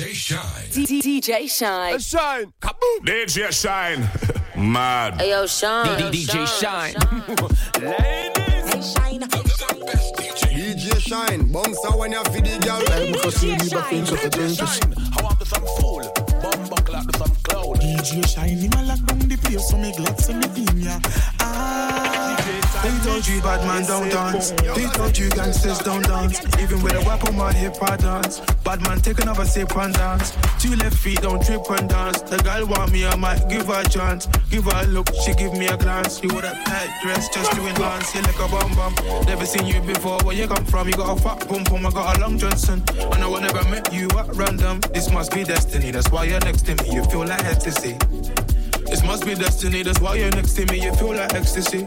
DJ Shine. DJ Shine. Shine. Kaboom. DJ Shine. Mad. Hey, yo, Shine. DJ Shine. Ladies. Shine. DJ Shine, bounce out when you feed the girl. DJ Shine. I want to some fool, bum buckle out to some cloud. DJ Shine, him a lock down the place, so me glad see me team ya. Ah, they told you bad man don't dance. They told you gangsters don't dance. Even with a weapon, my hip hop dance. Bad man take another sip and dance. Two left feet don't trip and dance. The girl want me, I might give her a chance. Give her a look, she give me a glance. You with a tight dress just to enhance. You like a bum bum. Never seen you before. Where you come from? You got a fat pum pum. I got a long Johnson. And I will never met you at random. This must be destiny. That's why you're next to me. You feel like ecstasy. This must be destiny. That's why you're next to me. You feel like ecstasy.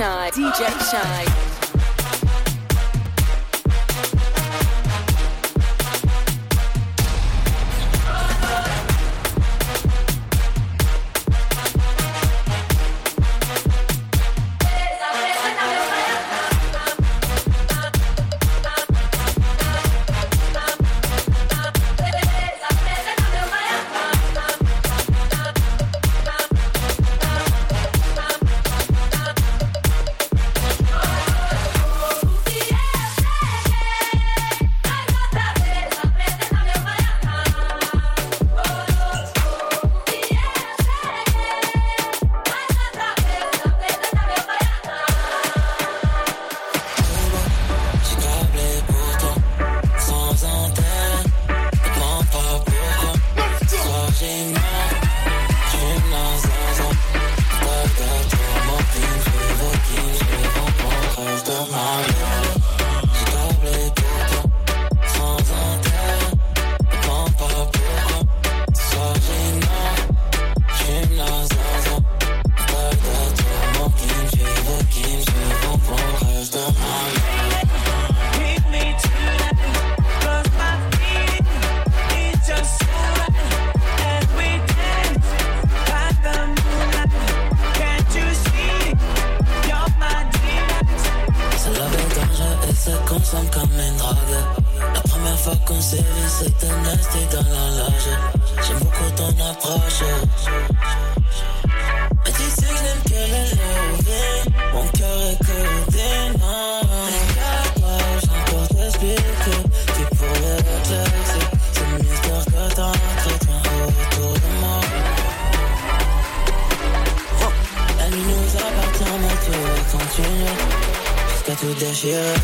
DJ Shine. DJ Shine. Nasty dans la loge. J'aime beaucoup ton approche. Mais tu sais que je n'aime que le lever. Mon cœur est codé, non. Regarde-moi, t'expliquer. Tu pourrais. C'est le mystère que t'entretiens. La nuit nous appartient, mais tu veux continuer. Jusqu'à tout déchirer,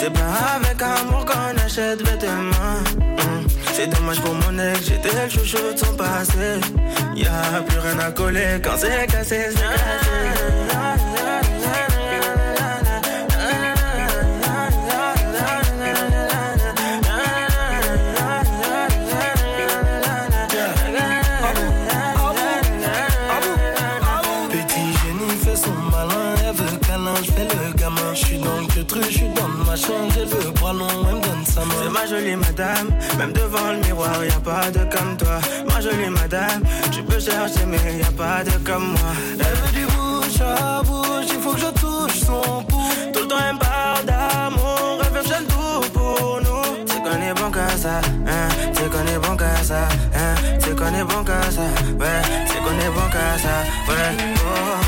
C'est pas avec amour qu'on achète vêtements. Mm. C'est dommage pour mon ex, j'étais le chouchou de son passé. Y'a plus rien à coller quand c'est cassé, c'est cassé. elle veut bras long, donne sa. C'est ma jolie madame, même devant le miroir, y a pas de comme toi. Ma jolie madame, tu peux chercher, mais y a pas de comme moi. Elle veut du bouche à bouche, il faut que je touche son pouce. Tout le temps, elle me parle d'amour, elle veut tout pour nous. C'est qu'on est bon qu'à ça, hein, c'est qu'on est bon qu'à ça, hein, c'est qu'on est bon qu'à ça, ouais, c'est qu'on est bon qu'à ça, ouais. Oh.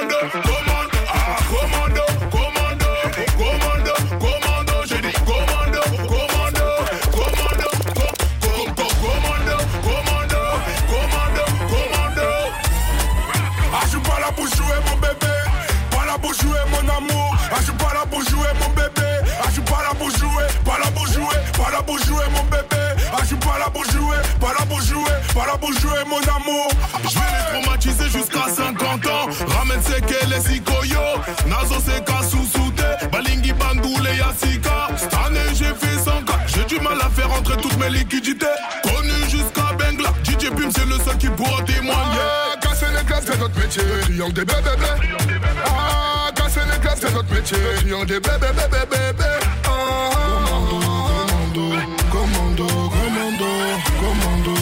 commando. sekele sikoyo. Nazoseka susu te balingi bandule ya sika. Stane j'ai fait 100 cas j'ai du mal à faire entrer toutes mes liquidités. Connu jusqu'à Bengla. DJ Pim c'est le seul qui pourra témoigner. Casser les glaces c'est notre métier. Triangle des bébés bébé ah, casser les glaces c'est notre métier. Triangle des bébés bébé ah, ah, ah, ah, commando commando commando commando.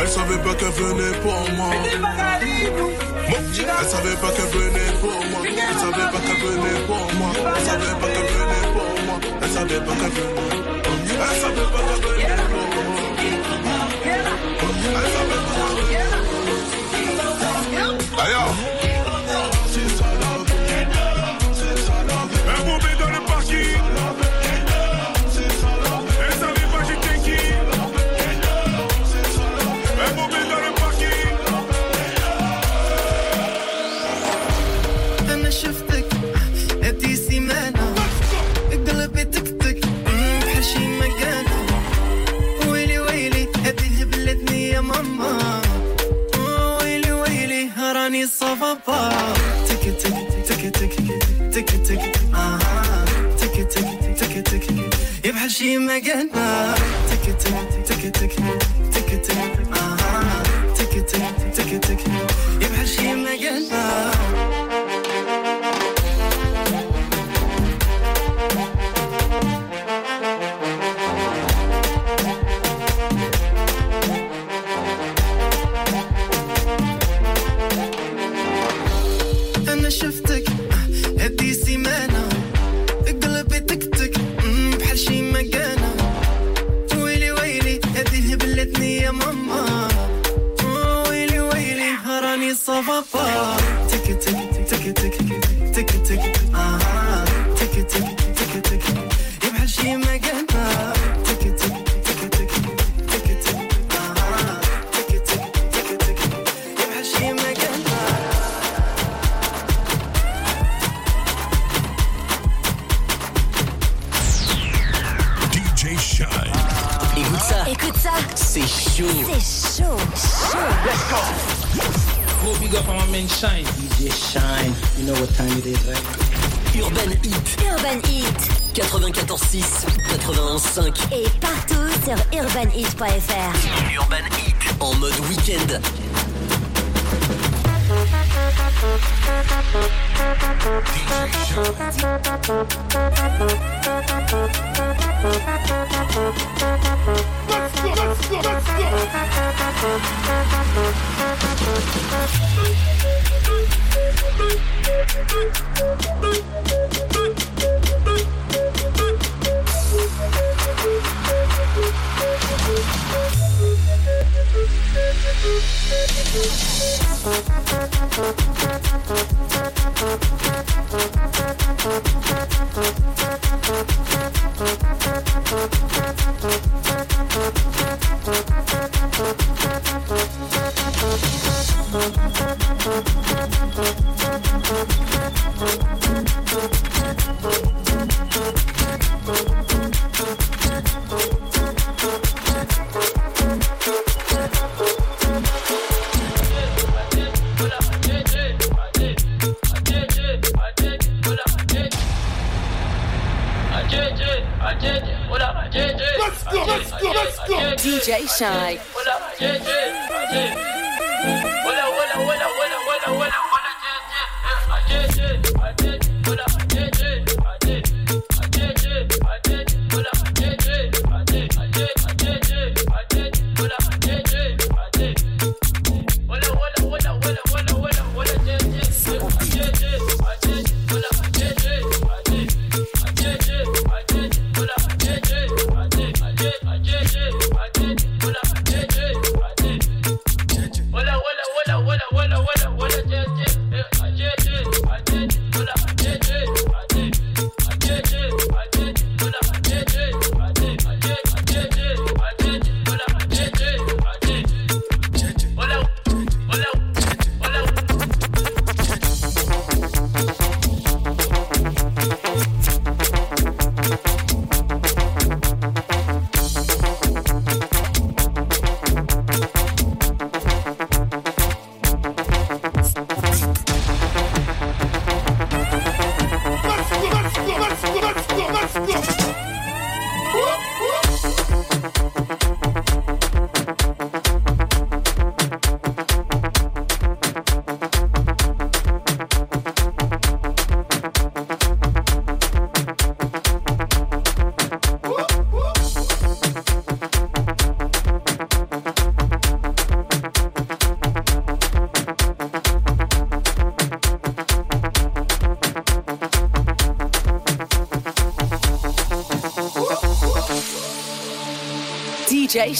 Elle savait pas qu'elle venait pour moi. Elle savait pas qu'elle venait pour moi. Elle savait pas qu'elle venait pour moi. Elle savait pas qu'elle venait pour moi. Elle savait pas qu'elle venait. Elle savait pas qu'elle venait. راني صفابا تك تك تك تك تك تك آه تك تك تك تك يا بحال شي مكانة تك تك تك تك تك تك آه تك تك تك تك هبلتني يا ماما ويلي ويلي راني صفافا تك تك تك تك. Écoute ça. Écoute ça. C'est chaud. C'est chaud. Chaud. Gros big up à ma main Shine. DJ Shine. You know what time it is, right? Urban Heat. Urban Heat. 94.6, 91.5. Et partout sur urbanheat.fr. Urban Heat. En mode week-end. Let's go, let's go, let's go. DJ Shy.